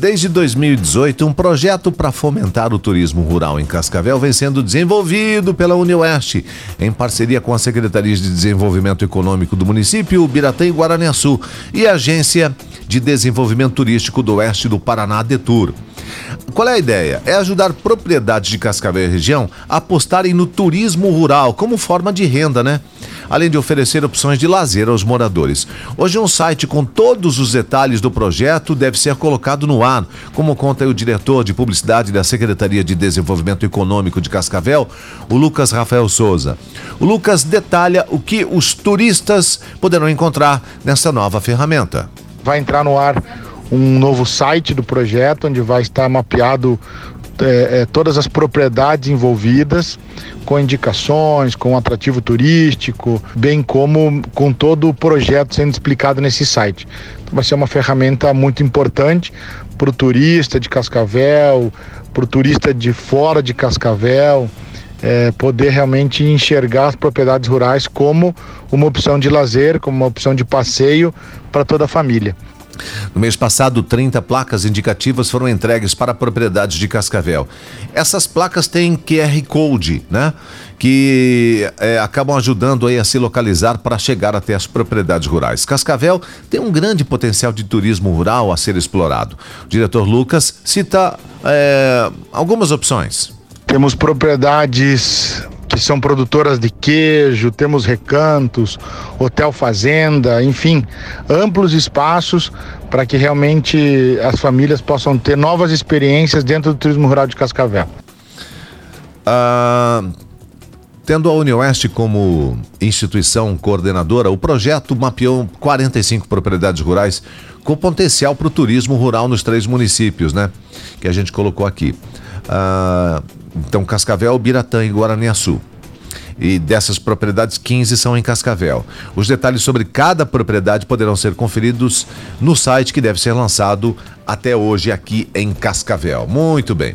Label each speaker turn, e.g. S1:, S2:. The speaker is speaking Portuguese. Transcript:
S1: Desde 2018, um projeto para fomentar o turismo rural em Cascavel vem sendo desenvolvido pela UniOeste, em parceria com a Secretaria de Desenvolvimento Econômico do município, Biratã e Guaraniaçu, e a Agência de Desenvolvimento Turístico do Oeste do Paraná, Detur. Qual é a ideia? É ajudar propriedades de Cascavel e região a apostarem no turismo rural como forma de renda, né? Além de oferecer opções de lazer aos moradores. Hoje, um site com todos os detalhes do projeto deve ser colocado no ar, como conta o diretor de publicidade da Secretaria de Desenvolvimento Econômico de Cascavel, o Lucas Rafael Souza. O Lucas detalha o que os turistas poderão encontrar nessa nova ferramenta.
S2: Vai entrar no ar um novo site do projeto, onde vai estar mapeado é, é, todas as propriedades envolvidas, com indicações, com atrativo turístico, bem como com todo o projeto sendo explicado nesse site. Então vai ser uma ferramenta muito importante para o turista de Cascavel, para o turista de fora de Cascavel. É, poder realmente enxergar as propriedades rurais como uma opção de lazer, como uma opção de passeio para toda a família.
S1: No mês passado, 30 placas indicativas foram entregues para propriedades de Cascavel. Essas placas têm QR Code, né? Que é, acabam ajudando aí a se localizar para chegar até as propriedades rurais. Cascavel tem um grande potencial de turismo rural a ser explorado. O diretor Lucas cita é, algumas opções.
S2: Temos propriedades que são produtoras de queijo, temos recantos, hotel fazenda, enfim, amplos espaços para que realmente as famílias possam ter novas experiências dentro do turismo rural de Cascavel.
S1: Ah, tendo a UniOeste como instituição coordenadora, o projeto mapeou 45 propriedades rurais com potencial para o turismo rural nos três municípios, né? Que a gente colocou aqui. Ah, então, Cascavel, Biratã e Guaraniaçu. E dessas propriedades, 15 são em Cascavel. Os detalhes sobre cada propriedade poderão ser conferidos no site que deve ser lançado até hoje aqui em Cascavel. Muito bem.